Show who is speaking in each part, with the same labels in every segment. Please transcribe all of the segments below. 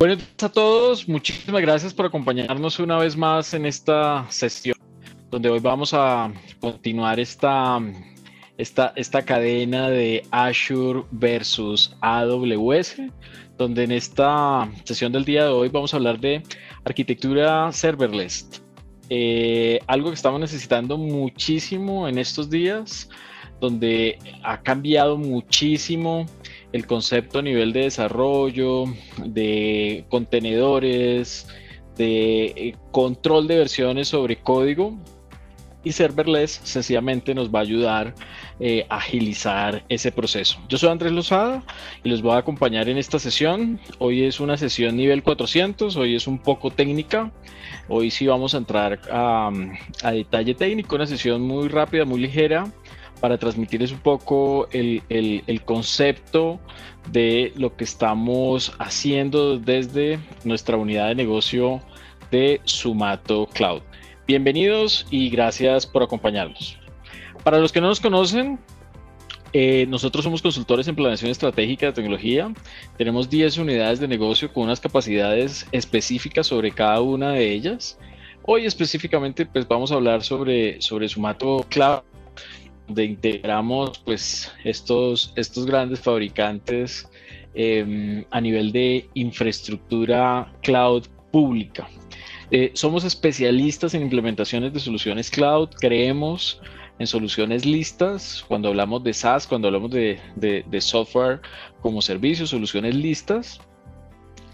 Speaker 1: Buenos días a todos, muchísimas gracias por acompañarnos una vez más en esta sesión, donde hoy vamos a continuar esta, esta, esta cadena de Azure versus AWS, donde en esta sesión del día de hoy vamos a hablar de arquitectura serverless, eh, algo que estamos necesitando muchísimo en estos días, donde ha cambiado muchísimo el concepto a nivel de desarrollo, de contenedores, de eh, control de versiones sobre código. Y serverless sencillamente nos va a ayudar eh, a agilizar ese proceso. Yo soy Andrés Lozada y los voy a acompañar en esta sesión. Hoy es una sesión nivel 400, hoy es un poco técnica. Hoy sí vamos a entrar a, a detalle técnico, una sesión muy rápida, muy ligera para transmitirles un poco el, concepto de lo que estamos haciendo desde nuestra unidad de negocio de Sumato Cloud. Bienvenidos y gracias por acompañarnos. Para los que no nos conocen, eh, nosotros somos consultores en planeación estratégica de tecnología. Tenemos 10 unidades de negocio con unas capacidades específicas sobre cada una de ellas. Hoy específicamente pues vamos a hablar sobre, sobre Sumato Cloud donde integramos pues estos, estos grandes fabricantes em, a nivel de infraestructura cloud pública. Eh, somos especialistas en implementaciones de soluciones cloud, creemos en soluciones listas, cuando hablamos de SaaS, cuando hablamos de, de software como servicio, soluciones listas.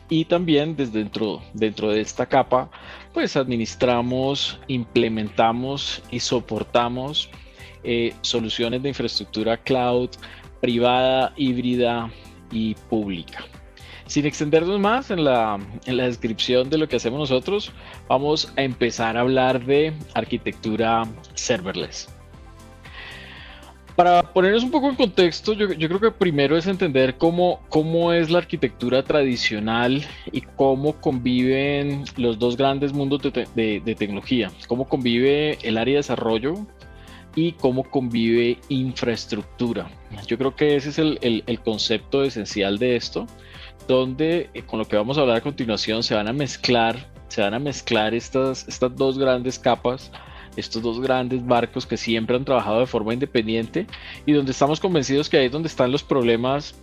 Speaker 1: Y también desde dentro, dentro de esta capa, pues administramos, implementamos y soportamos eh, soluciones de infraestructura cloud privada, híbrida y pública. Sin extendernos más en la, en la descripción de lo que hacemos nosotros, vamos a empezar a hablar de arquitectura serverless. Para ponernos un poco en contexto, yo, creo que primero es entender cómo, cómo es la arquitectura tradicional y cómo conviven los dos grandes mundos de, de, tecnología, cómo convive el área de desarrollo y cómo convive infraestructura. Yo creo que ese es el, concepto esencial de esto, donde eh, con lo que vamos a hablar a continuación se van a mezclar, se van a mezclar estas, estas dos grandes capas, estos dos grandes barcos que siempre han trabajado de forma independiente y donde estamos convencidos que ahí es donde están los problemas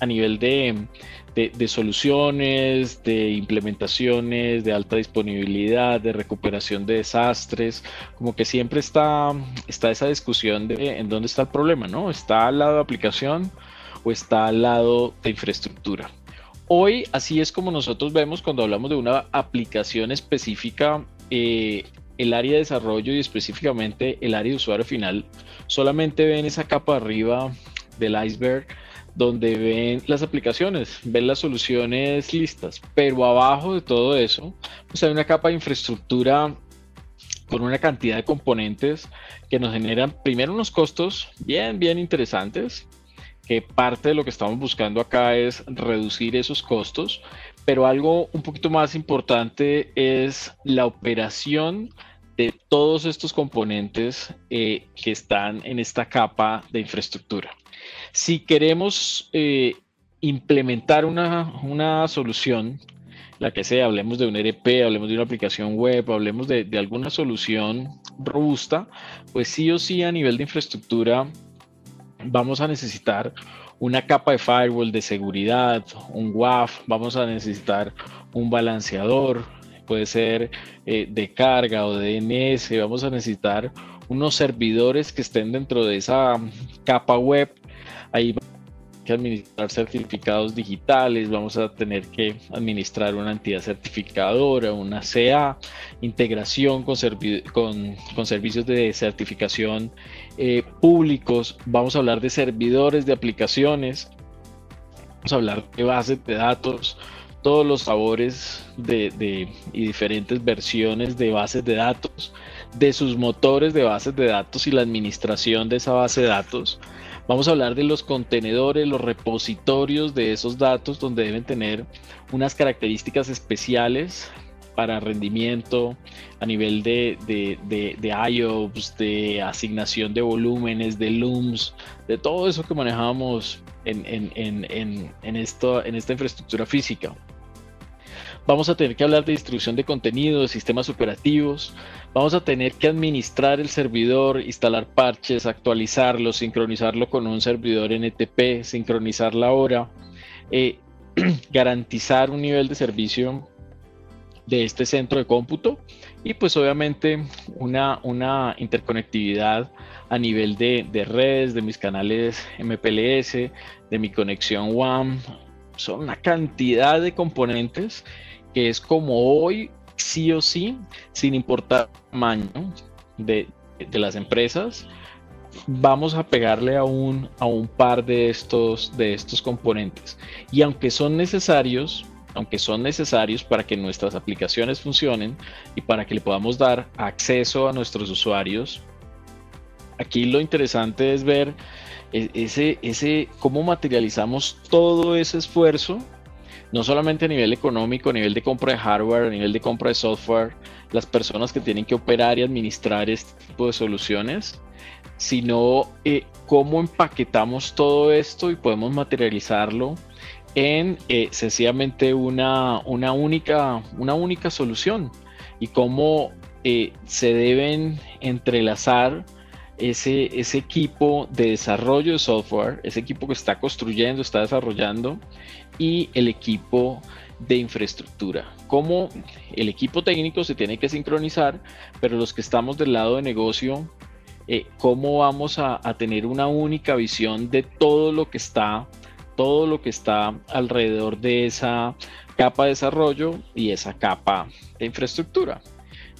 Speaker 1: a nivel de, de, soluciones, de implementaciones, de alta disponibilidad, de recuperación de desastres, como que siempre está, está esa discusión de en dónde está el problema, ¿no? ¿Está al lado de aplicación o está al lado de infraestructura? Hoy así es como nosotros vemos cuando hablamos de una aplicación específica, eh, el área de desarrollo y específicamente el área de usuario final solamente ven esa capa arriba del iceberg donde ven las aplicaciones, ven las soluciones listas, pero abajo de todo eso, pues hay una capa de infraestructura con una cantidad de componentes que nos generan primero unos costos bien, bien interesantes, que parte de lo que estamos buscando acá es reducir esos costos, pero algo un poquito más importante es la operación de todos estos componentes eh, que están en esta capa de infraestructura. Si queremos eh, implementar una, solución, la que sea, hablemos de un ERP, hablemos de una aplicación web, hablemos de, alguna solución robusta, pues sí o sí a nivel de infraestructura vamos a necesitar una capa de firewall de seguridad, un WAF, vamos a necesitar un balanceador, puede ser eh, de carga o de DNS, vamos a necesitar unos servidores que estén dentro de esa capa web Ahí que administrar certificados digitales, vamos a tener que administrar una entidad certificadora, una CA, integración con, servicios de certificación eh, públicos, vamos a hablar de servidores de aplicaciones, vamos a hablar de bases de datos, todos los sabores de, y diferentes versiones de bases de datos, de sus motores de bases de datos y la administración de esa base de datos Vamos a hablar de los contenedores, los repositorios de esos datos donde deben tener unas características especiales para rendimiento a nivel de, de, de, IOPS, de asignación de volúmenes, de looms, de todo eso que manejamos en, en, en, en, en esta infraestructura física. Vamos a tener que hablar de distribución de contenido, de sistemas operativos, vamos a tener que administrar el servidor, instalar parches, actualizarlo, sincronizarlo con un servidor NTP, sincronizar la hora, eh, garantizar un nivel de servicio de este centro de cómputo y pues obviamente una, una interconectividad a nivel de, de, redes, de mis canales MPLS, de mi conexión WAM. Son una cantidad de componentes que es como hoy sí o sí, sin importar el tamaño de, de las empresas, vamos a pegarle a un, a un par de estos, de estos componentes. Y aunque son necesarios, aunque son necesarios para que nuestras aplicaciones funcionen y para que le podamos dar acceso a nuestros usuarios, aquí lo interesante es ver e, ese, ese, cómo materializamos todo ese esfuerzo, no solamente a nivel económico, a nivel de compra de hardware, a nivel de compra de software, las personas que tienen que operar y administrar este tipo de soluciones, sino eh, cómo empaquetamos todo esto y podemos materializarlo en eh, sencillamente una, una, única, una única solución. Y cómo eh, se deben entrelazar ese, ese equipo de desarrollo de software, ese equipo que está construyendo, está desarrollando y el equipo de infraestructura. Cómo el equipo técnico se tiene que sincronizar, pero los que estamos del lado de negocio, eh, cómo vamos a, a tener una única visión de todo lo que está todo lo que está alrededor de esa capa de desarrollo y esa capa de infraestructura.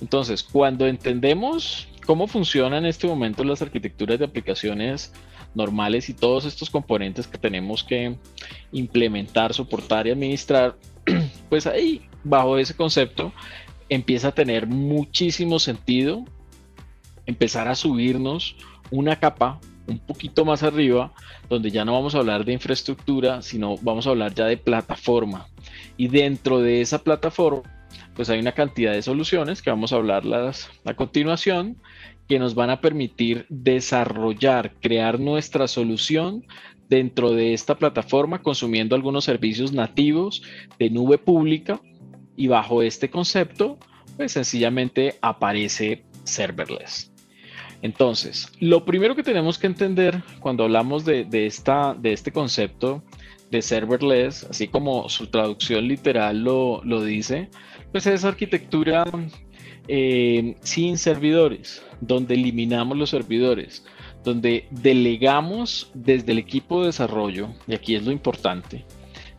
Speaker 1: Entonces, cuando entendemos cómo funcionan en este momento las arquitecturas de aplicaciones normales y todos estos componentes que tenemos que implementar, soportar y administrar, pues ahí, bajo ese concepto, empieza a tener muchísimo sentido empezar a subirnos una capa un poquito más arriba, donde ya no vamos a hablar de infraestructura, sino vamos a hablar ya de plataforma. Y dentro de esa plataforma, pues hay una cantidad de soluciones que vamos a hablarlas a continuación, que nos van a permitir desarrollar, crear nuestra solución dentro de esta plataforma, consumiendo algunos servicios nativos de nube pública. Y bajo este concepto, pues sencillamente aparece serverless. Entonces, lo primero que tenemos que entender cuando hablamos de, esta, de este concepto de serverless, así como su traducción literal lo, dice, pues es arquitectura eh, sin servidores, donde eliminamos los servidores, donde delegamos desde el equipo de desarrollo, y aquí es lo importante,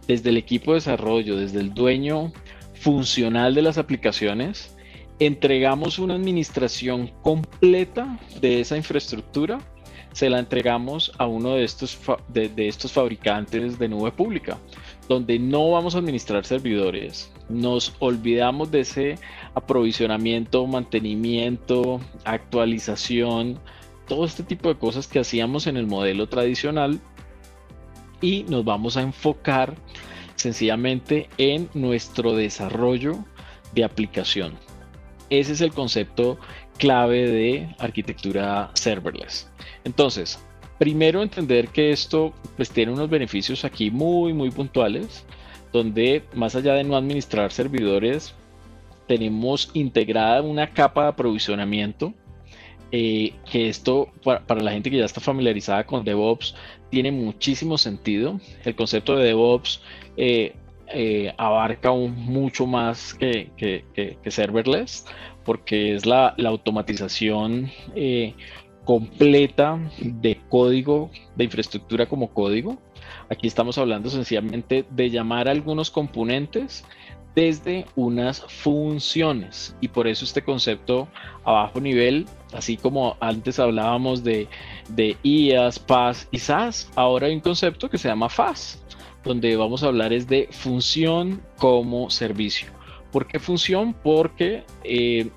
Speaker 1: desde el equipo de desarrollo, desde el dueño funcional de las aplicaciones, entregamos una administración completa de esa infraestructura, se la entregamos a uno de estos, de, estos fabricantes de nube pública, donde no vamos a administrar servidores, nos olvidamos de ese aprovisionamiento, mantenimiento, actualización, todo este tipo de cosas que hacíamos en el modelo tradicional y nos vamos a enfocar sencillamente en nuestro desarrollo de aplicación. Ese es el concepto clave de arquitectura serverless. Entonces, primero entender que esto pues, tiene unos beneficios aquí muy, muy puntuales, donde más allá de no administrar servidores, tenemos integrada una capa de aprovisionamiento, eh, que esto para, la gente que ya está familiarizada con DevOps tiene muchísimo sentido. El concepto de DevOps eh, eh, abarca un, mucho más que, serverless, porque es la, automatización completa de código, de infraestructura como código. Aquí estamos hablando sencillamente de llamar a algunos componentes desde unas funciones y por eso este concepto a bajo nivel, así como antes hablábamos de, de IaaS, PaaS y SaaS, ahora hay un concepto que se llama FAS, donde vamos a hablar es de función como servicio. ¿Por qué función? Porque eh,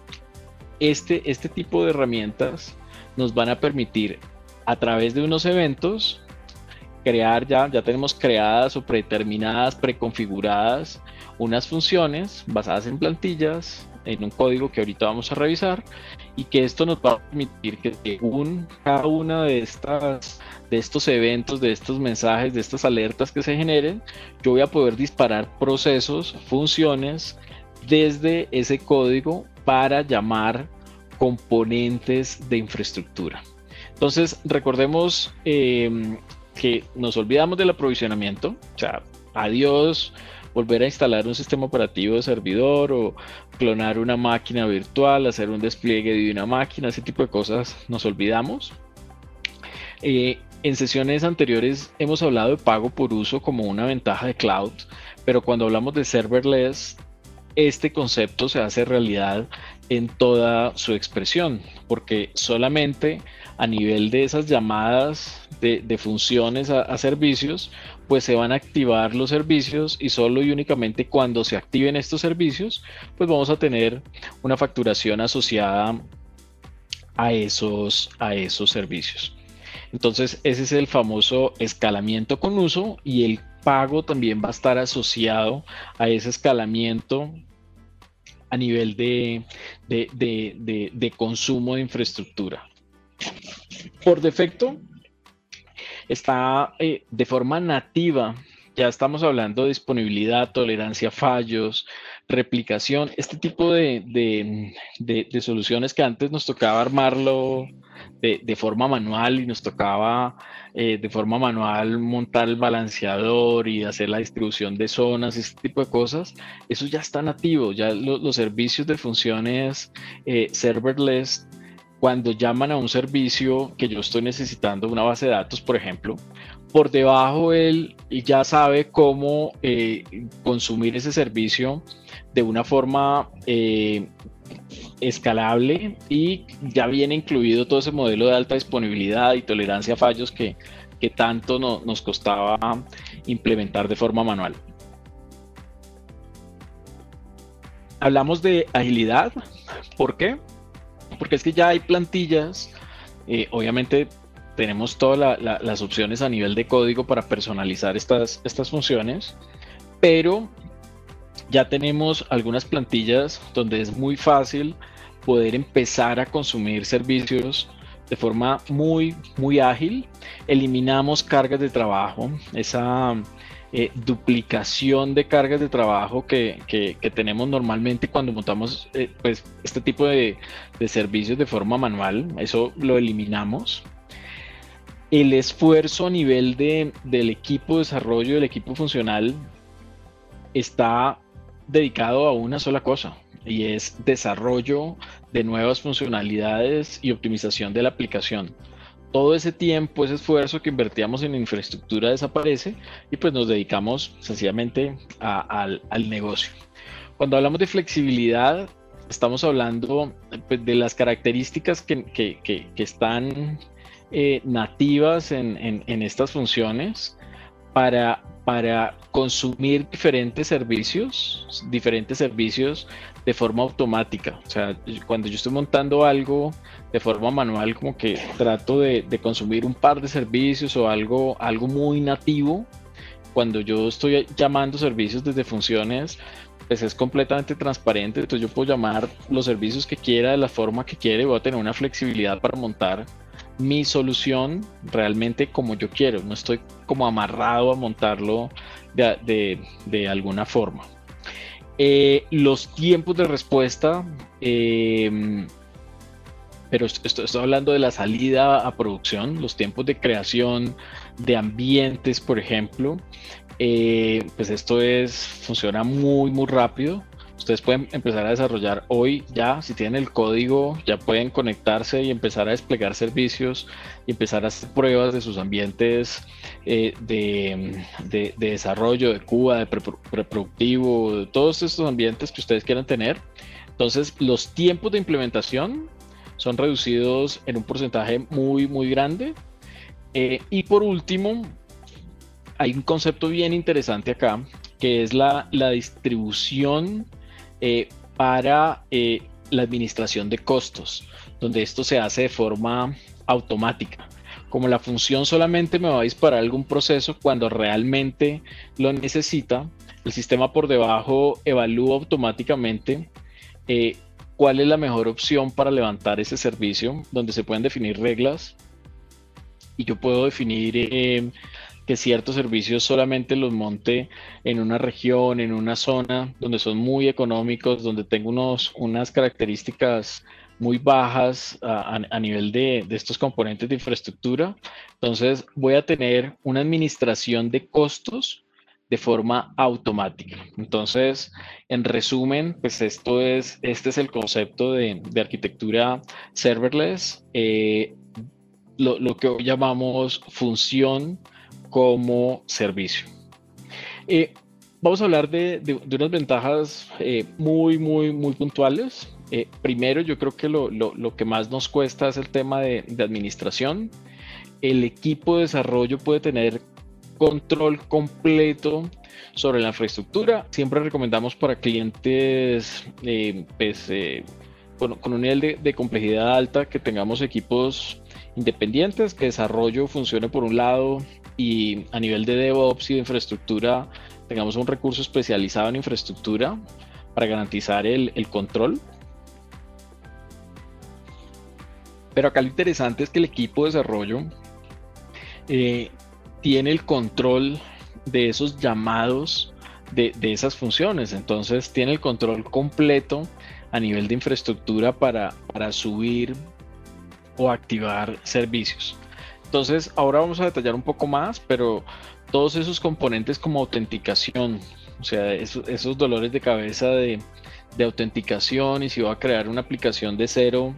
Speaker 1: este, este tipo de herramientas nos van a permitir a través de unos eventos crear ya, ya tenemos creadas o predeterminadas, preconfiguradas unas funciones basadas en plantillas en un código que ahorita vamos a revisar y que esto nos va a permitir que según cada una de estas de estos eventos, de estos mensajes, de estas alertas que se generen, yo voy a poder disparar procesos, funciones desde ese código para llamar componentes de infraestructura. Entonces, recordemos em, que nos olvidamos del aprovisionamiento, o sea, adiós, volver a instalar un sistema operativo de servidor o clonar una máquina virtual, hacer un despliegue de una máquina, ese tipo de cosas nos olvidamos. Eh, en sesiones anteriores hemos hablado de pago por uso como una ventaja de cloud, pero cuando hablamos de serverless, este concepto se hace realidad en toda su expresión, porque solamente a nivel de esas llamadas de, funciones a, servicios, pues se van a activar los servicios y solo y únicamente cuando se activen estos servicios, pues vamos a tener una facturación asociada a esos, a esos servicios. Entonces, ese es el famoso escalamiento con uso y el pago también va a estar asociado a ese escalamiento a nivel de, de consumo de infraestructura. Por defecto, está eh, de forma nativa, ya estamos hablando de disponibilidad, tolerancia a fallos, replicación, este tipo de, soluciones que antes nos tocaba armarlo de, forma manual y nos tocaba eh, de forma manual montar el balanceador y hacer la distribución de zonas, este tipo de cosas, eso ya está nativo, ya los servicios de funciones eh, serverless cuando llaman a un servicio que yo estoy necesitando, una base de datos, por ejemplo, por debajo él ya sabe cómo eh, consumir ese servicio de una forma eh, escalable y ya viene incluido todo ese modelo de alta disponibilidad y tolerancia a fallos que, que tanto nos costaba implementar de forma manual. Hablamos de agilidad, ¿por qué? porque es que ya hay plantillas, eh, obviamente tenemos todas las opciones a nivel de código para personalizar estas, estas funciones, pero ya tenemos algunas plantillas donde es muy fácil poder empezar a consumir servicios de forma muy, muy ágil. Eliminamos cargas de trabajo, esa eh, duplicación de cargas de trabajo que, tenemos normalmente cuando montamos eh, pues, este tipo de, servicios de forma manual. Eso lo eliminamos. El esfuerzo a nivel de, del equipo de desarrollo, del equipo funcional, está dedicado a una sola cosa y es desarrollo de nuevas funcionalidades y optimización de la aplicación todo ese tiempo, ese esfuerzo que invertíamos en infraestructura desaparece y pues nos dedicamos sencillamente al, negocio. Cuando hablamos de flexibilidad, estamos hablando pues, de las características que, están eh, nativas en, estas funciones para, para consumir diferentes servicios, diferentes servicios de forma automática. O sea, cuando yo estoy montando algo de forma manual, como que trato de, consumir un par de servicios o algo, algo muy nativo. Cuando yo estoy llamando servicios desde funciones, pues es completamente transparente. Entonces yo puedo llamar los servicios que quiera de la forma que quiera y voy a tener una flexibilidad para montar mi solución realmente como yo quiero. No estoy como amarrado a montarlo de alguna forma. Eh, los tiempos de respuesta, em, pero estoy, hablando de la salida a producción, los tiempos de creación de ambientes, por ejemplo, eh, pues esto es, funciona muy, muy rápido. Ustedes pueden empezar a desarrollar hoy ya, si tienen el código, ya pueden conectarse y empezar a desplegar servicios y empezar a hacer pruebas de sus ambientes eh, de, desarrollo, de Cuba, de reproductivo, de todos estos ambientes que ustedes quieran tener. Entonces, los tiempos de implementación son reducidos en un porcentaje muy, muy grande. Eh, y por último, hay un concepto bien interesante acá, que es la, la distribución eh, para eh, la administración de costos, donde esto se hace de forma automática. Como la función solamente me va a disparar algún proceso cuando realmente lo necesita, el sistema por debajo evalúa automáticamente eh, cuál es la mejor opción para levantar ese servicio, donde se pueden definir reglas y yo puedo definir que ciertos servicios solamente los monte en una región, en una zona donde son muy económicos, donde tengo unos, unas características muy bajas a, nivel de, de, estos componentes de infraestructura. Entonces voy a tener una administración de costos de forma automática. Entonces, en resumen, pues esto es, este es el concepto de, de arquitectura serverless, eh, lo, lo, que hoy llamamos función como servicio. Eh, vamos a hablar de, unas ventajas eh, muy, muy, muy puntuales. primero, yo creo que lo, lo, lo, que más nos cuesta es el tema de, de administración. El equipo de desarrollo puede tener control completo sobre la infraestructura. Siempre recomendamos para clientes eh, pues, eh, con, un nivel de, complejidad alta que tengamos equipos independientes, que desarrollo funcione por un lado y a nivel de DevOps y de infraestructura tengamos un recurso especializado en infraestructura para garantizar el, control. Pero acá lo interesante es que el equipo de desarrollo eh, tiene el control de esos llamados de, esas funciones. Entonces tiene el control completo a nivel de infraestructura para, para subir o activar servicios. Entonces ahora vamos a detallar un poco más, pero todos esos componentes como autenticación, o sea, esos, dolores de cabeza de, de autenticación y si voy a crear una aplicación de cero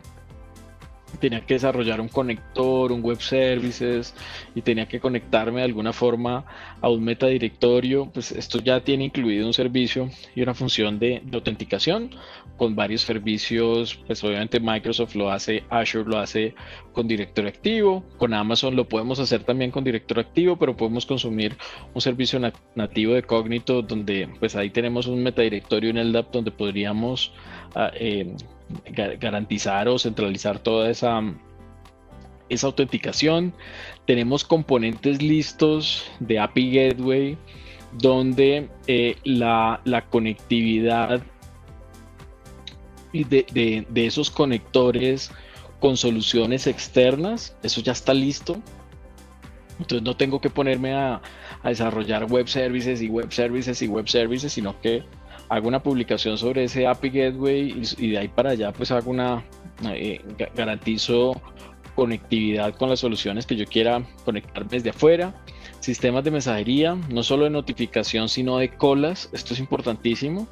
Speaker 1: tenía que desarrollar un conector, un web services y tenía que conectarme de alguna forma a un metadirectorio, pues esto ya tiene incluido un servicio y una función de, autenticación con varios servicios, pues obviamente Microsoft lo hace, Azure lo hace con directorio activo, con Amazon lo podemos hacer también con directorio activo, pero podemos consumir un servicio nativo de Cognito donde pues ahí tenemos un metadirectorio en el app donde podríamos ah, eh, garantizar o centralizar toda esa, esa autenticación. Tenemos componentes listos de API Gateway donde eh, la, conectividad de, de, esos conectores con soluciones externas, eso ya está listo. Entonces no tengo que ponerme a, a desarrollar web services y web services y web services, sino que hago una publicación sobre ese API Gateway y, de ahí para allá pues hago una, eh, garantizo conectividad con las soluciones que yo quiera conectar desde afuera. Sistemas de mensajería, no solo de notificación, sino de colas. Esto es importantísimo.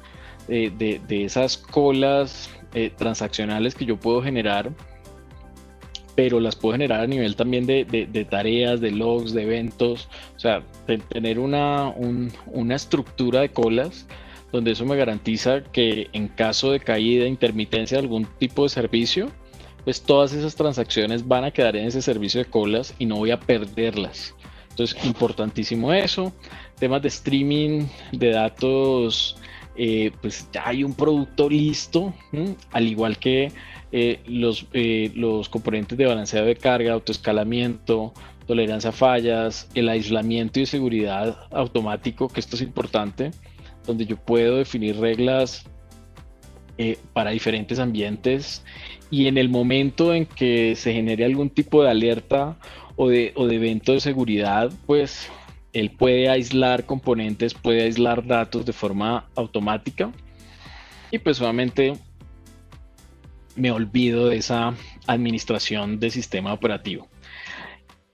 Speaker 1: Eh, de, esas colas eh, transaccionales que yo puedo generar, pero las puedo generar a nivel también de, de tareas, de logs, de eventos. O sea, tener una, una estructura de colas donde eso me garantiza que en caso de caída, intermitencia de algún tipo de servicio, pues todas esas transacciones van a quedar en ese servicio de colas y no voy a perderlas. Entonces, importantísimo eso. Temas de streaming de datos, eh, pues ya hay un producto listo, al igual que eh, los, eh, los componentes de balanceado de carga, autoescalamiento, tolerancia a fallas, el aislamiento y seguridad automático, que esto es importante donde yo puedo definir reglas eh, para diferentes ambientes y en el momento en que se genere algún tipo de alerta o de, o de evento de seguridad, pues él puede aislar componentes, puede aislar datos de forma automática y pues obviamente me olvido de esa administración del sistema operativo.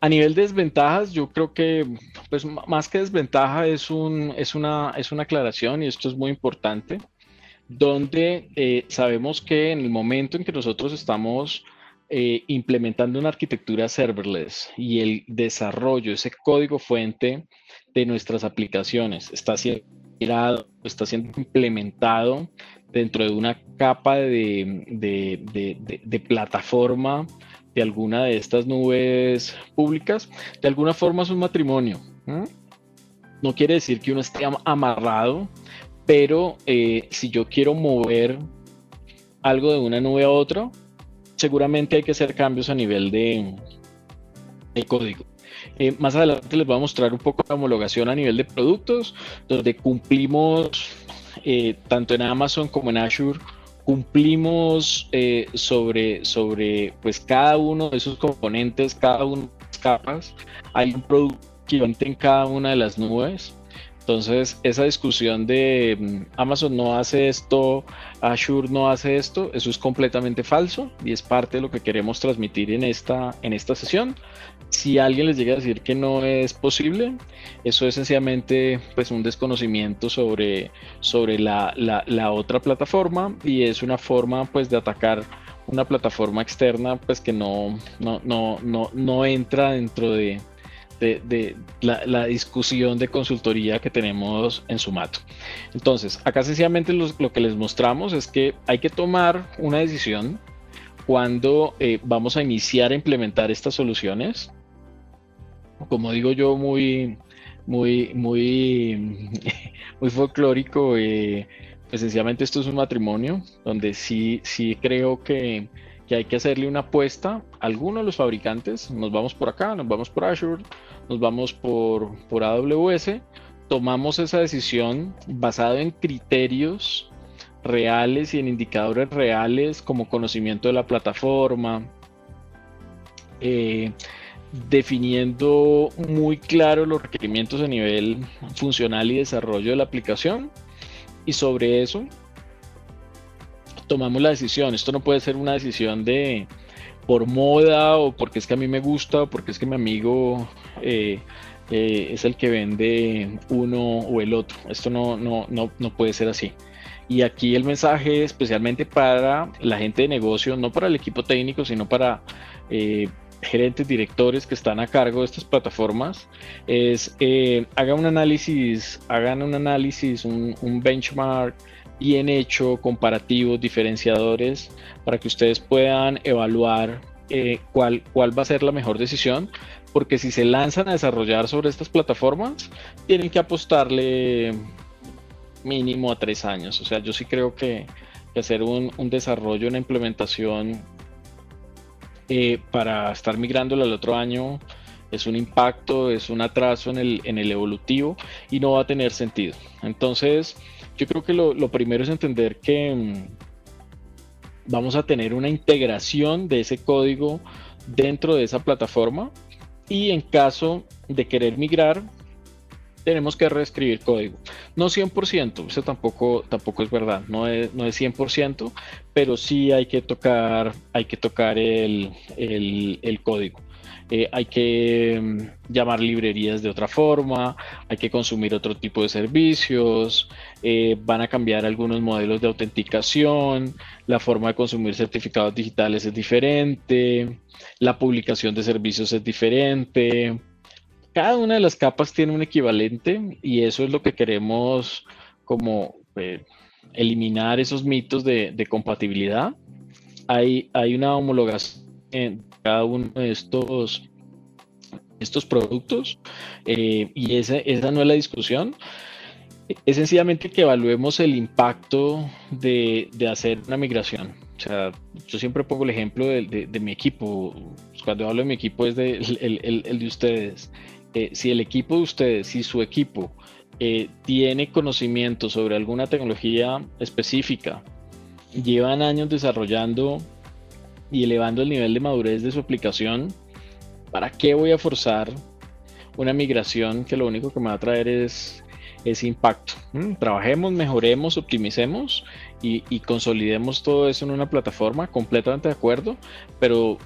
Speaker 1: A nivel de desventajas, yo creo que, pues más que desventaja, es, un, es, una, es una aclaración y esto es muy importante, donde eh, sabemos que en el momento en que nosotros estamos eh, implementando una arquitectura serverless y el desarrollo, ese código fuente de nuestras aplicaciones está siendo, está siendo implementado dentro de una capa de, de, de plataforma de alguna de estas nubes públicas, de alguna forma es un matrimonio. No quiere decir que uno esté amarrado, pero eh, si yo quiero mover algo de una nube a otra, seguramente hay que hacer cambios a nivel de, código. Eh, más adelante les voy a mostrar un poco la homologación a nivel de productos, donde cumplimos eh, tanto en Amazon como en Azure cumplimos eh, sobre, sobre pues cada uno de esos componentes, cada una de las capas, hay un producto en cada una de las nubes. Entonces, esa discusión de mm, Amazon no hace esto, Azure no hace esto, eso es completamente falso y es parte de lo que queremos transmitir en esta, en esta sesión. Si alguien les llega a decir que no es posible, eso es sencillamente pues, un desconocimiento sobre, sobre la, la, otra plataforma y es una forma pues, de atacar una plataforma externa pues, que no, no, no, no, no entra dentro de, de, la, discusión de consultoría que tenemos en Sumato. Entonces, acá sencillamente lo que les mostramos es que hay que tomar una decisión cuando eh, vamos a iniciar a implementar estas soluciones. Como digo yo, muy, muy, muy, muy folclórico. Eh, pues sencillamente esto es un matrimonio donde sí, sí creo que que hay que hacerle una apuesta a algunos de los fabricantes. Nos vamos por acá, nos vamos por Azure, nos vamos por, por AWS. Tomamos esa decisión basado en criterios reales y en indicadores reales como conocimiento de la plataforma, eh, definiendo muy claro los requerimientos a nivel funcional y desarrollo de la aplicación y sobre eso tomamos la decisión. Esto no puede ser una decisión de por moda o porque es que a mí me gusta o porque es que mi amigo eh, eh, es el que vende uno o el otro. Esto no, no, no, no puede ser así. Y aquí el mensaje especialmente para la gente de negocio, no para el equipo técnico, sino para eh, gerentes, directores que están a cargo de estas plataformas, es hagan un análisis, hagan un análisis, un, un benchmark bien hecho, comparativos, diferenciadores, para que ustedes puedan evaluar eh, cuál, cuál va a ser la mejor decisión, porque si se lanzan a desarrollar sobre estas plataformas, tienen que apostarle mínimo a tres años. O sea, yo sí creo que, hacer un, desarrollo, una implementación eh, para estar migrando al otro año es un impacto, es un atraso en el, en el evolutivo y no va a tener sentido. Entonces, yo creo que lo, primero es entender que mm, vamos a tener una integración de ese código dentro de esa plataforma y en caso de querer migrar tenemos que reescribir código. No 100%, eso tampoco, tampoco es verdad, no es, no es 100%, pero sí hay que tocar, hay que tocar el, el código. Eh, hay que mm, llamar librerías de otra forma, hay que consumir otro tipo de servicios, eh, van a cambiar algunos modelos de autenticación, la forma de consumir certificados digitales es diferente, la publicación de servicios es diferente. Cada una de las capas tiene un equivalente y eso es lo que queremos como eh, eliminar esos mitos de, compatibilidad. Hay, hay una homologación cada uno de estos, estos productos eh, y esa, esa no es la discusión. Es sencillamente que evaluemos el impacto de, de hacer una migración. O sea, yo siempre pongo el ejemplo de, de, mi equipo. Cuando hablo de mi equipo es el, el, el de ustedes. Eh, si el equipo de ustedes, si su equipo eh, tiene conocimiento sobre alguna tecnología específica, llevan años desarrollando y elevando el nivel de madurez de su aplicación, ¿para qué voy a forzar una migración que lo único que me va a traer es, ese impacto? Mm, trabajemos, mejoremos, optimicemos y, consolidemos todo eso en una plataforma, completamente de acuerdo, pero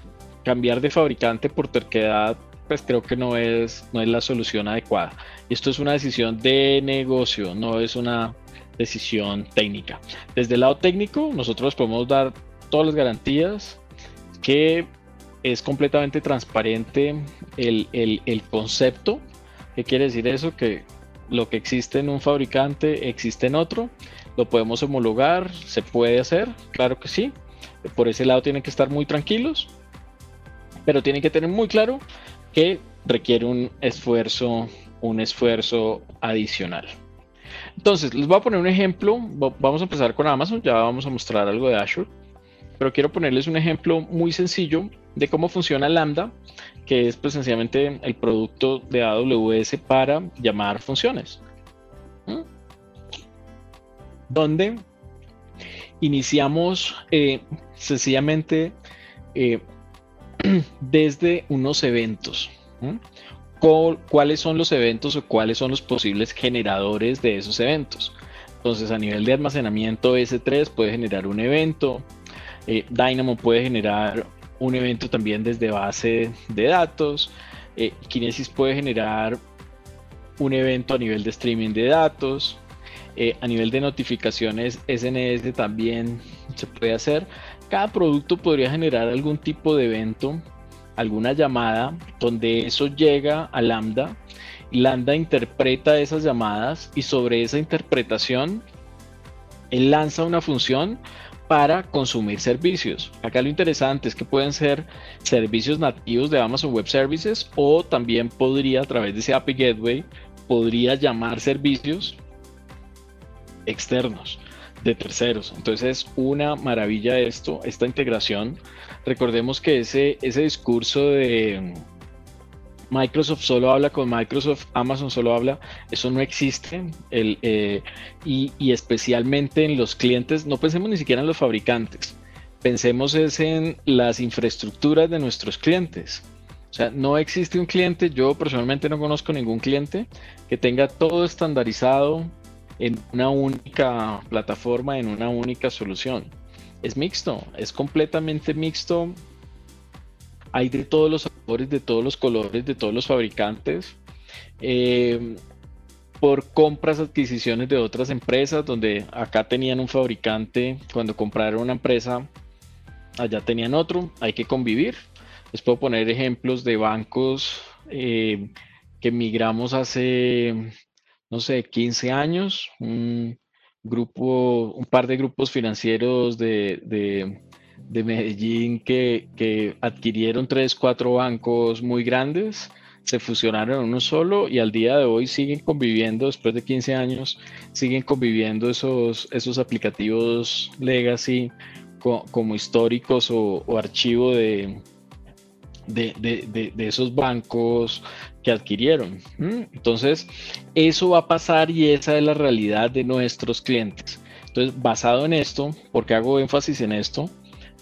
Speaker 1: cambiar de fabricante por terquedad pues creo que no es, no es la solución adecuada. Esto es una decisión de negocio, no es una decisión técnica. Desde el lado técnico, nosotros podemos dar todas las garantías que es completamente transparente el, concepto. ¿Qué quiere decir eso? Que lo que existe en un fabricante existe en otro. Lo podemos homologar, se puede hacer, claro que sí. Por ese lado tienen que estar muy tranquilos, pero tienen que tener muy claro que requiere un esfuerzo, un esfuerzo adicional. Entonces, les voy a poner un ejemplo. Vamos a empezar con Amazon, ya vamos a mostrar algo de Azure pero quiero ponerles un ejemplo muy sencillo de cómo funciona Lambda, que es pues sencillamente el producto de AWS para llamar funciones. Donde iniciamos eh, sencillamente eh, desde unos eventos. ¿Cuáles son los eventos o cuáles son los posibles generadores de esos eventos? Entonces, a nivel de almacenamiento, S3 puede generar un evento, eh, Dynamo puede generar un evento también desde base de datos, Kinesis puede generar un evento a nivel de streaming de datos, eh, a nivel de notificaciones SNS también se puede hacer. Cada producto podría generar algún tipo de evento, alguna llamada, donde eso llega a Lambda. Lambda interpreta esas llamadas y sobre esa interpretación él lanza una función para consumir servicios. Acá lo interesante es que pueden ser servicios nativos de Amazon Web Services o también podría a través de ese API Gateway podría llamar servicios externos de terceros. Entonces es una maravilla esto, esta integración. Recordemos que ese, ese discurso de Microsoft solo habla con Microsoft, Amazon solo habla, eso no existe. El, eh, y, y, especialmente en los clientes, no pensemos ni siquiera en los fabricantes, pensemos es en las infraestructuras de nuestros clientes. O sea, no existe un cliente, yo personalmente no conozco ningún cliente que tenga todo estandarizado, en una única plataforma, en una única solución. Es mixto, es completamente mixto. Hay de todos los sabores, de todos los colores, de todos los fabricantes. Eh, por compras, adquisiciones de otras empresas, donde acá tenían un fabricante, cuando compraron una empresa, allá tenían otro, hay que convivir. Les puedo poner ejemplos de bancos eh, que migramos hace no sé, 15 años, un grupo, un par de grupos financieros de, Medellín que, adquirieron tres, cuatro bancos muy grandes, se fusionaron en uno solo y al día de hoy siguen conviviendo, después de 15 años, siguen conviviendo esos, esos aplicativos legacy como históricos o, archivo de, de, esos bancos que adquirieron. Entonces, eso va a pasar y esa es la realidad de nuestros clientes. Entonces, basado en esto, ¿por qué hago énfasis en esto?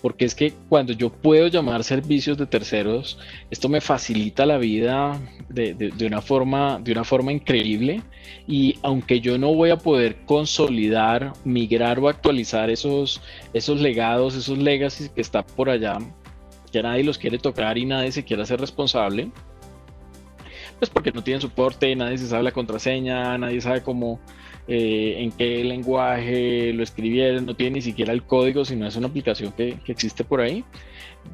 Speaker 1: Porque es que cuando yo puedo llamar servicios de terceros, esto me facilita la vida de, una, forma, de una forma increíble. Y aunque yo no voy a poder consolidar, migrar o actualizar esos, esos legados, esos legacies que están por allá, que nadie los quiere tocar y nadie se quiere hacer responsable, pues porque no tienen soporte, nadie se sabe la contraseña, nadie sabe cómo, eh, en qué lenguaje lo escribieron, no tiene ni siquiera el código, sino es una aplicación que, existe por ahí.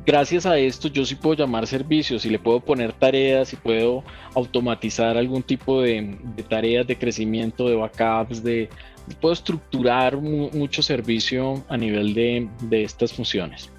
Speaker 1: Gracias a esto yo sí puedo llamar servicios y le puedo poner tareas y puedo automatizar algún tipo de, tareas de crecimiento, de backups, de, puedo estructurar mucho servicio a nivel de, estas funciones.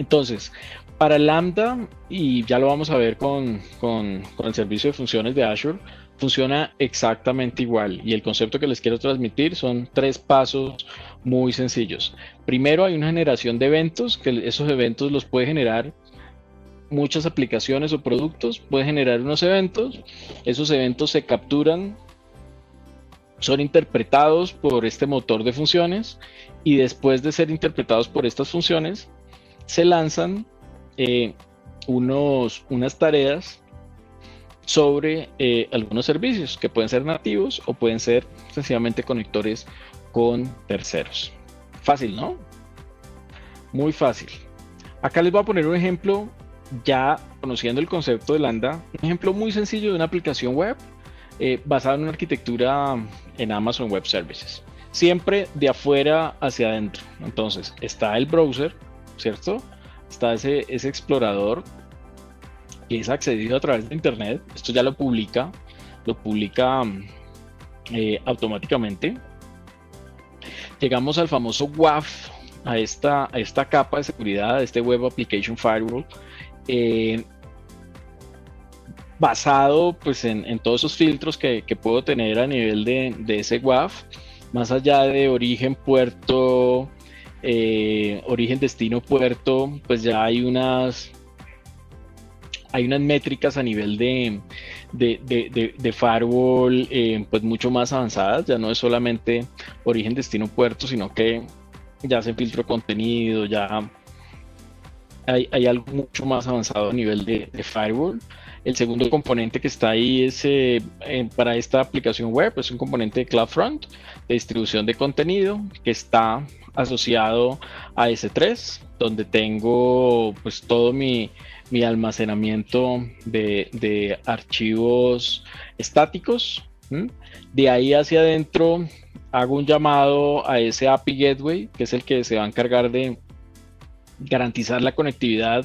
Speaker 1: Entonces, para Lambda, y ya lo vamos a ver con, el servicio de funciones de Azure, funciona exactamente igual. Y el concepto que les quiero transmitir son tres pasos muy sencillos. Primero hay una generación de eventos, que esos eventos los puede generar muchas aplicaciones o productos, puede generar unos eventos, esos eventos se capturan, son interpretados por este motor de funciones y después de ser interpretados por estas funciones, se lanzan eh, unos, unas tareas sobre eh, algunos servicios que pueden ser nativos o pueden ser sencillamente conectores con terceros. Fácil, ¿no? Muy fácil. Acá les voy a poner un ejemplo ya conociendo el concepto de Lambda, un ejemplo muy sencillo de una aplicación web eh, basada en una arquitectura en Amazon Web Services. Siempre de afuera hacia adentro. Entonces está el browser, ¿cierto? está ese, ese explorador que es accedido a través de internet. Esto ya lo publica, lo publica eh, automáticamente. Llegamos al famoso WAF, a esta, a esta capa de seguridad, a este Web Application Firewall, eh, basado pues, en, todos esos filtros que, puedo tener a nivel de, de ese WAF, más allá de origen, puerto, eh, origen, destino, puerto, pues ya hay unas hay unas métricas a nivel de, de, firewall eh, pues mucho más avanzadas, ya no es solamente origen, destino, puerto, sino que ya se filtro contenido, ya hay, algo mucho más avanzado a nivel de, firewall. El segundo componente que está ahí es eh, para esta aplicación web, es un componente de CloudFront de distribución de contenido que está asociado a S3, donde tengo pues todo mi, almacenamiento de, archivos estáticos. De ahí hacia adentro hago un llamado a ese API Gateway, que es el que se va a encargar de garantizar la conectividad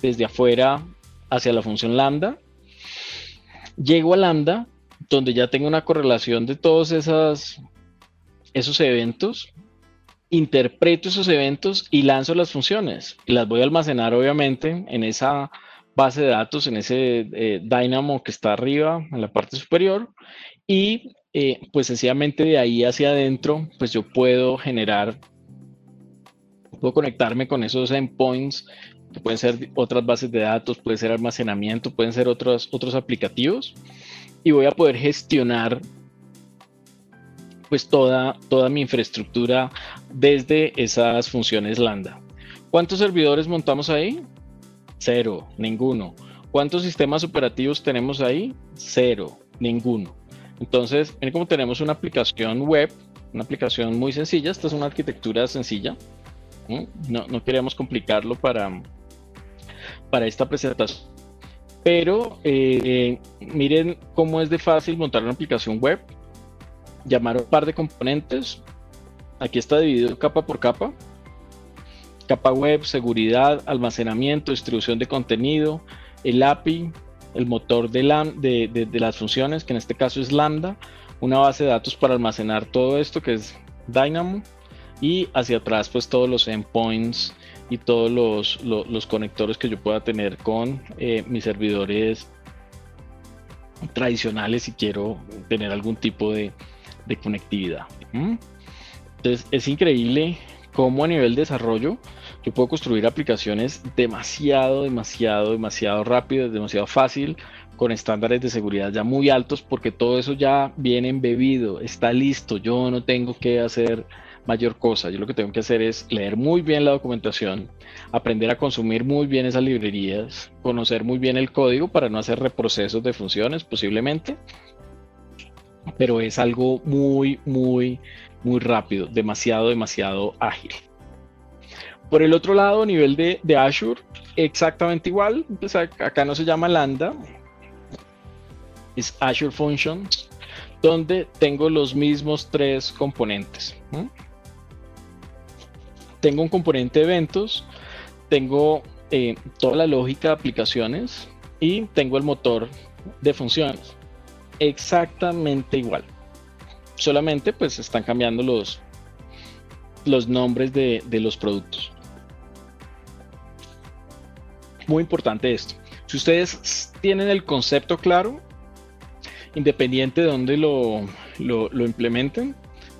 Speaker 1: desde afuera hacia la función lambda. Llego a lambda, donde ya tengo una correlación de todos esos eventos, interpreto esos eventos y lanzo las funciones. Las voy a almacenar obviamente en esa base de datos, en ese eh, Dynamo que está arriba, en la parte superior. Y eh, pues sencillamente de ahí hacia adentro, pues yo puedo generar puedo conectarme con esos endpoints, que pueden ser otras bases de datos, puede ser almacenamiento, pueden ser otros, otros aplicativos, y voy a poder gestionar pues toda, toda mi infraestructura desde esas funciones lambda. ¿Cuántos servidores montamos ahí? Cero, ninguno. ¿Cuántos sistemas operativos tenemos ahí? Cero, ninguno. Entonces, miren cómo tenemos una aplicación web, una aplicación muy sencilla. Esta es una arquitectura sencilla. No, no queríamos complicarlo para, para esta presentación. Pero eh, miren cómo es de fácil montar una aplicación web, llamar un par de componentes. Aquí está dividido capa por capa. Capa web, seguridad, almacenamiento, distribución de contenido, el API, el motor de, las funciones, que en este caso es Lambda, una base de datos para almacenar todo esto que es Dynamo, y hacia atrás pues todos los endpoints y todos los, los, conectores que yo pueda tener con eh, mis servidores tradicionales si quiero tener algún tipo de, de conectividad. Entonces es increíble cómo a nivel de desarrollo yo puedo construir aplicaciones demasiado, demasiado, demasiado rápido, demasiado fácil, con estándares de seguridad ya muy altos, porque todo eso ya viene embebido, está listo, yo no tengo que hacer mayor cosa. Yo lo que tengo que hacer es leer muy bien la documentación, aprender a consumir muy bien esas librerías, conocer muy bien el código para no hacer reprocesos de funciones posiblemente. Pero es algo muy, muy, muy rápido, demasiado, demasiado ágil. Por el otro lado, a nivel de, Azure, exactamente igual. Pues acá no se llama Lambda, es Azure Functions, donde tengo los mismos tres componentes tengo un componente de eventos, tengo eh, toda la lógica de aplicaciones y tengo el motor de funciones. Exactamente igual. Solamente pues están cambiando los, los nombres de, los productos. Muy importante esto. Si ustedes tienen el concepto claro, independiente de dónde lo, lo, implementen,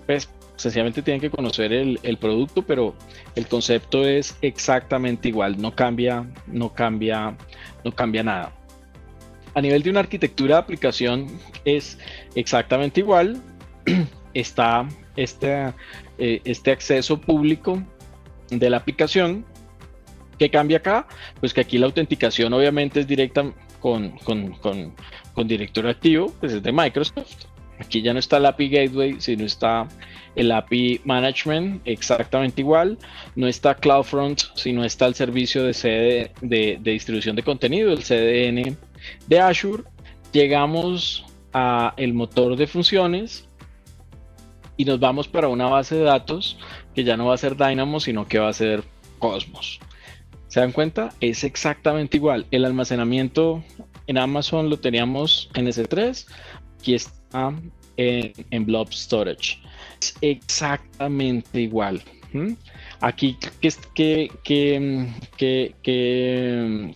Speaker 1: pues sencillamente tienen que conocer el, producto, pero el concepto es exactamente igual, no cambia, no cambia, no cambia nada. A nivel de una arquitectura de aplicación es exactamente igual. Está este, eh, este acceso público de la aplicación. ¿Qué cambia acá? Pues que aquí la autenticación obviamente es directa con, con, con, directorio activo, pues es de Microsoft. Aquí ya no está el API Gateway, sino está el API Management exactamente igual. No está CloudFront, sino está el servicio de, CD, de, distribución de contenido, el CDN de Azure. Llegamos a el motor de funciones y nos vamos para una base de datos que ya no va a ser Dynamo, sino que va a ser Cosmos. ¿Se dan cuenta? Es exactamente igual. El almacenamiento en Amazon lo teníamos en S3. Aquí está en, en Blob Storage exactamente igual. Aquí, ¿qué,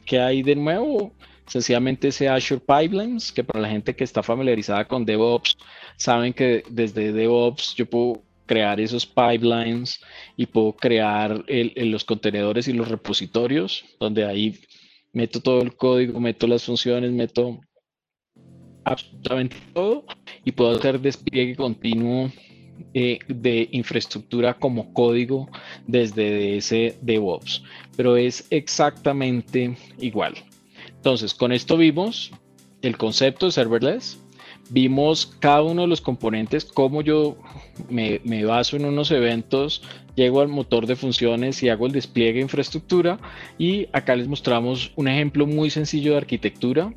Speaker 1: qué, hay de nuevo? Sencillamente ese Azure Pipelines, que para la gente que está familiarizada con DevOps, saben que desde DevOps yo puedo crear esos pipelines y puedo crear los contenedores y los repositorios, donde ahí meto todo el código, meto las funciones, meto absolutamente todo y puedo hacer despliegue continuo eh, de infraestructura como código desde ese DevOps, pero es exactamente igual. Entonces, con esto vimos el concepto de serverless, vimos cada uno de los componentes, cómo yo me, baso en unos eventos, llego al motor de funciones y hago el despliegue de infraestructura. Y acá les mostramos un ejemplo muy sencillo de arquitectura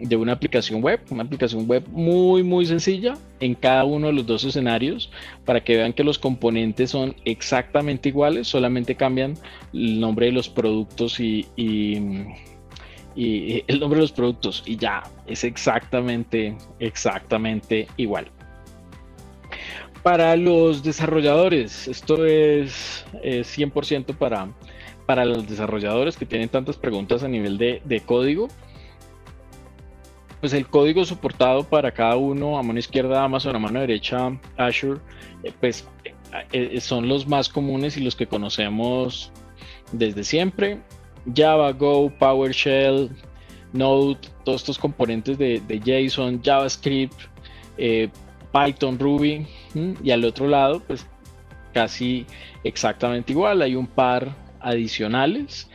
Speaker 1: de una aplicación web, una aplicación web muy muy sencilla en cada uno de los dos escenarios para que vean que los componentes son exactamente iguales, solamente cambian el nombre de los productos y, el nombre de los productos y ya es exactamente exactamente igual. Para los desarrolladores, esto es, 100% para, para los desarrolladores que tienen tantas preguntas a nivel de, de código pues el código soportado para cada uno, a mano izquierda Amazon, a mano derecha Azure, eh, pues eh, eh, son los más comunes y los que conocemos desde siempre. Java, Go, PowerShell, Node, todos estos componentes de, JSON, JavaScript, Python, Ruby, y al otro lado, pues casi exactamente igual, hay un par adicionales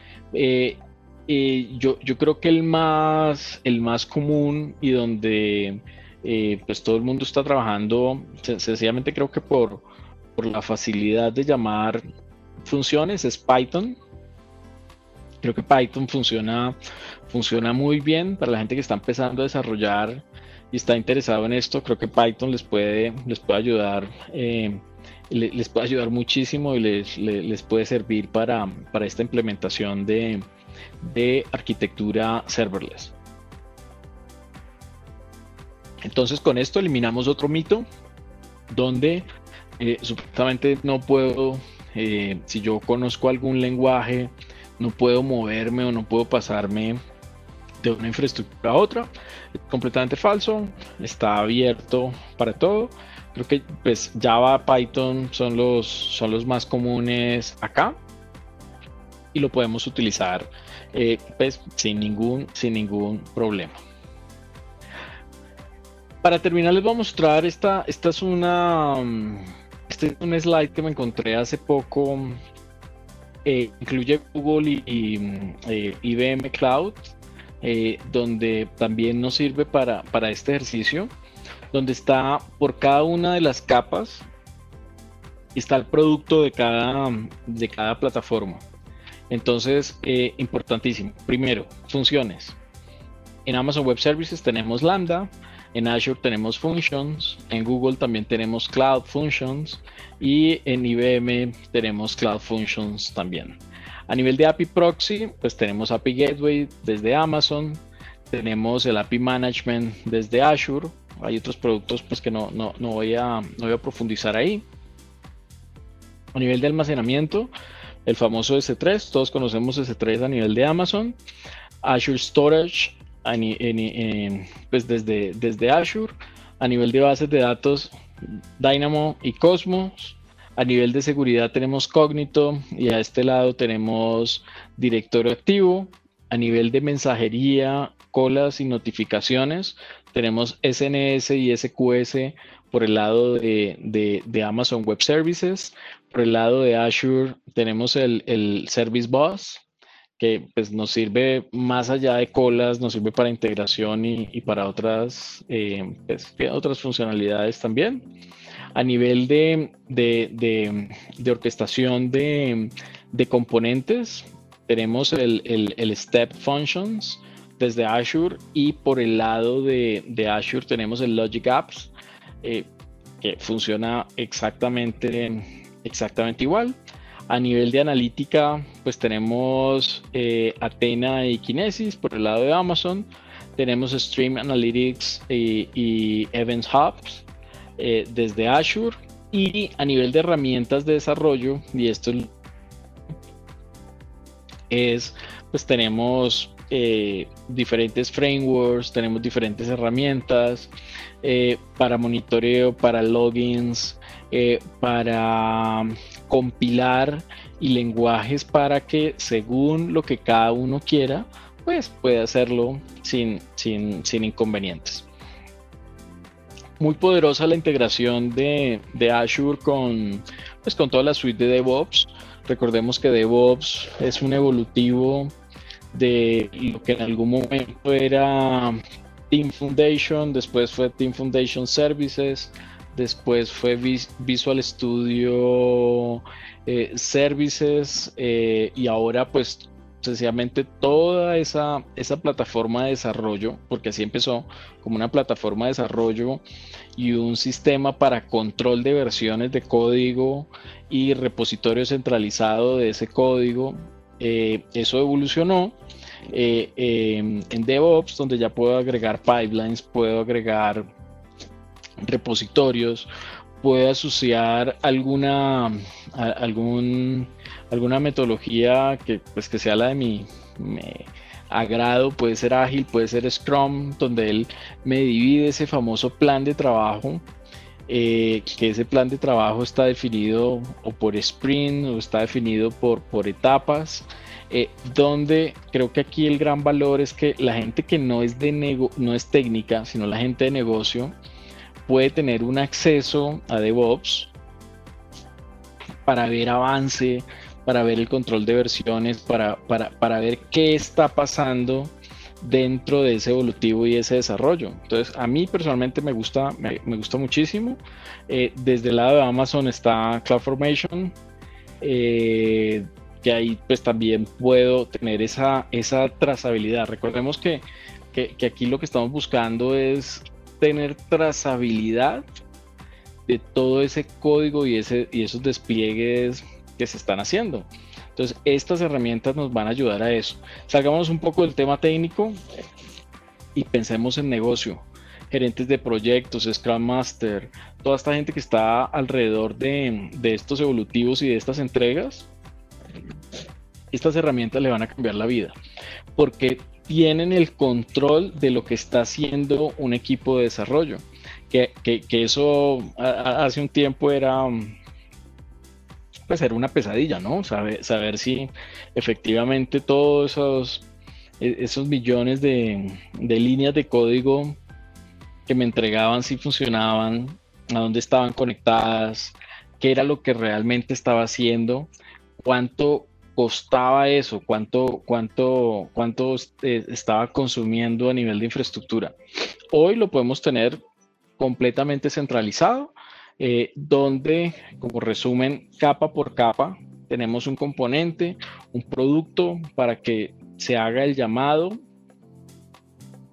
Speaker 1: yo, yo, creo que el más, el más común y donde eh, pues todo el mundo está trabajando, sencillamente creo que por, por la facilidad de llamar funciones es Python. Creo que Python funciona, funciona muy bien para la gente que está empezando a desarrollar y está interesado en esto. Creo que Python les puede, les puede ayudar. Eh, les puede ayudar muchísimo y les, les, puede servir para, para esta implementación de, de arquitectura serverless. Entonces con esto eliminamos otro mito donde eh, supuestamente no puedo, eh, si yo conozco algún lenguaje, no puedo moverme o no puedo pasarme de una infraestructura a otra. Es completamente falso, está abierto para todo. Creo que pues Java, Python son los, son los más comunes acá y lo podemos utilizar eh, pues, sin, ningún, sin ningún problema. Para terminar les voy a mostrar esta, esta es una este es un slide que me encontré hace poco. Eh, incluye Google y, eh, IBM Cloud, donde también nos sirve para, para este ejercicio, donde está por cada una de las capas está el producto de cada, de cada plataforma. Entonces, eh, importantísimo. Primero, funciones. En Amazon Web Services tenemos Lambda, en Azure tenemos Functions, en Google también tenemos Cloud Functions y en IBM tenemos Cloud Functions también. A nivel de API Proxy, pues tenemos API Gateway desde Amazon, tenemos el API Management desde Azure, hay otros productos pues que no, no, voy, a, no voy a profundizar ahí. A nivel de almacenamiento, el famoso S3, todos conocemos S3 a nivel de Amazon, Azure Storage pues desde, desde Azure, a nivel de bases de datos Dynamo y Cosmos, a nivel de seguridad tenemos Cognito y a este lado tenemos directorio activo, a nivel de mensajería, colas y notificaciones tenemos SNS y SQS por el lado de, de Amazon Web Services, por el lado de Azure tenemos el, Service Bus, que pues, nos sirve más allá de colas, nos sirve para integración y, para otras, eh, pues, otras funcionalidades también. A nivel de, orquestación de, componentes, tenemos el, Step Functions desde Azure y por el lado de, Azure tenemos el Logic Apps, eh, que funciona exactamente exactamente igual. A nivel de analítica, pues tenemos eh, Athena y Kinesis por el lado de Amazon. Tenemos Stream Analytics y, Events Hubs eh, desde Azure. Y a nivel de herramientas de desarrollo, y esto es, pues tenemos eh, diferentes frameworks, tenemos diferentes herramientas para monitoreo, para logins, eh, para compilar y lenguajes para que según lo que cada uno quiera, pues pueda hacerlo sin, sin, sin inconvenientes. muy poderosa la integración de, de, Azure con, pues, con toda la suite de DevOps. Recordemos que DevOps es un evolutivo de lo que en algún momento era Team Foundation, después fue Team Foundation Services, después fue Visual Studio eh, Services eh, y ahora pues sencillamente toda esa, esa plataforma de desarrollo, porque así empezó como una plataforma de desarrollo y un sistema para control de versiones de código y repositorio centralizado de ese código. Eh, eso evolucionó en DevOps, donde ya puedo agregar pipelines, puedo agregar repositorios, puede asociar alguna, algún, alguna metodología que, pues, que sea la de mi, agrado, puede ser ágil, puede ser Scrum, donde él me divide ese famoso plan de trabajo, eh, que ese plan de trabajo está definido o por sprint o está definido por, por etapas. Eh, donde creo que aquí el gran valor es que la gente que no es de no es técnica, sino la gente de negocio, puede tener un acceso a DevOps para ver avance, para ver el control de versiones, para, para, ver qué está pasando dentro de ese evolutivo y ese desarrollo. Entonces, a mí personalmente me gusta, me, gusta muchísimo. Eh, desde el lado de Amazon está CloudFormation, eh, ahí pues también puedo tener esa, esa trazabilidad. Recordemos que, que, aquí lo que estamos buscando es tener trazabilidad de todo ese código y, ese, y esos despliegues que se están haciendo. Entonces, estas herramientas nos van a ayudar a eso. Salgamos un poco del tema técnico y pensemos en negocio. Gerentes de proyectos, Scrum Master, toda esta gente que está alrededor de, de estos evolutivos y de estas entregas, estas herramientas le van a cambiar la vida. Porque tienen el control de lo que está haciendo un equipo de desarrollo. Que, eso hace un tiempo era, pues era una pesadilla, ¿no? Saber, saber si efectivamente todos esos, e, esos millones de, de líneas de código que me entregaban, si funcionaban, a dónde estaban conectadas, qué era lo que realmente estaba haciendo, cuánto, costaba eso, cuánto, cuánto, cuánto eh, estaba consumiendo a nivel de infraestructura. Hoy lo podemos tener completamente centralizado, eh, donde, como resumen, capa por capa, tenemos un componente, un producto para que se haga el llamado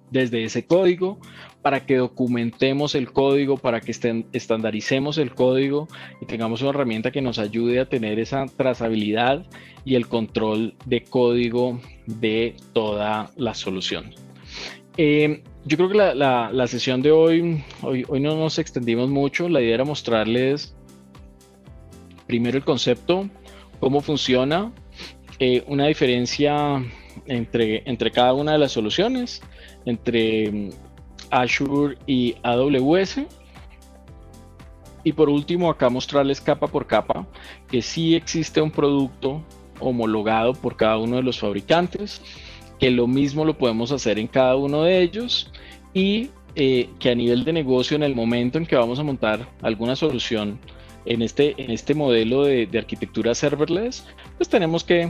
Speaker 1: desde ese código, para que documentemos el código, para que estandaricemos el código y tengamos una herramienta que nos ayude a tener esa trazabilidad y el control de código de toda la solución. Eh, yo creo que la, sesión de hoy, hoy, hoy no nos extendimos mucho, la idea era mostrarles primero el concepto, cómo funciona, eh, una diferencia entre, entre cada una de las soluciones, entre Azure y AWS. Y por último, acá mostrarles capa por capa que sí existe un producto homologado por cada uno de los fabricantes, que lo mismo lo podemos hacer en cada uno de ellos y eh, que a nivel de negocio, en el momento en que vamos a montar alguna solución en este, en este modelo de, de arquitectura serverless, pues tenemos que,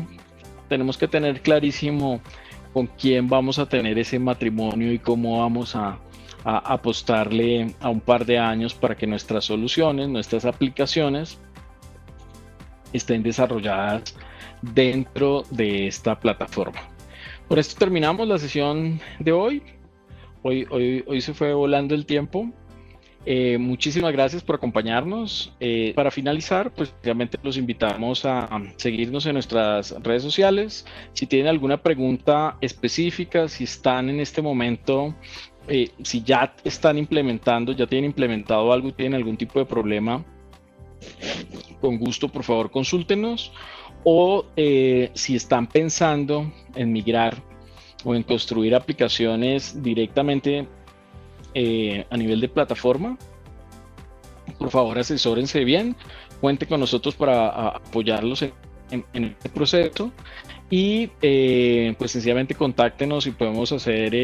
Speaker 1: tenemos que tener clarísimo con quién vamos a tener ese matrimonio y cómo vamos a, a apostarle a un par de años para que nuestras soluciones, nuestras aplicaciones estén desarrolladas dentro de esta plataforma. Por esto terminamos la sesión de hoy. Hoy, hoy, hoy se fue volando el tiempo. Eh, muchísimas gracias por acompañarnos. Eh, para finalizar, pues realmente los invitamos a seguirnos en nuestras redes sociales. Si tienen alguna pregunta específica, si están en este momento eh, si ya están implementando, ya tienen implementado algo y tienen algún tipo de problema, con gusto por favor consúltenos. O eh, si están pensando en migrar o en construir aplicaciones directamente eh, a nivel de plataforma, por favor asesórense bien, cuente con nosotros para apoyarlos en en, este proceso y pues sencillamente contáctenos y podemos hacer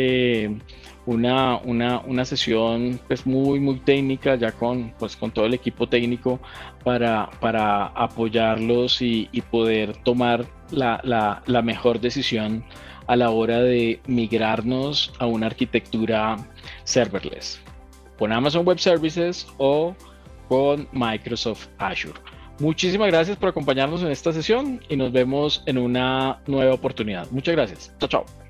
Speaker 1: una, una, una, sesión pues muy muy técnica ya con pues con todo el equipo técnico para, para apoyarlos y, poder tomar la, la, la mejor decisión a la hora de migrarnos a una arquitectura serverless con Amazon Web Services o con Microsoft Azure. Muchísimas gracias por acompañarnos en esta sesión y nos vemos en una nueva oportunidad. Muchas gracias. Chao, chao.